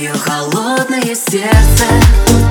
Твое холодное сердце.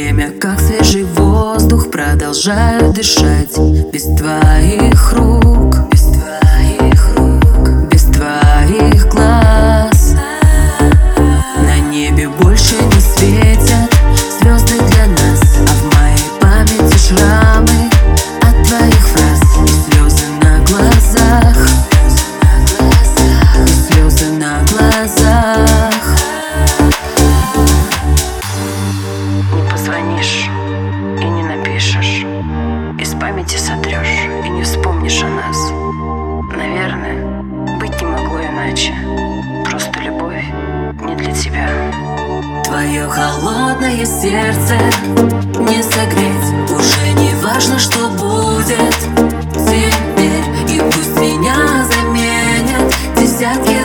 Время, как свежий воздух Продолжаю дышать без твоих рук о нас. Наверное, быть не могло иначе. Просто любовь не для тебя. Твое холодное сердце не согреть. Уже не важно, что будет. Теперь И пусть меня заменят десятки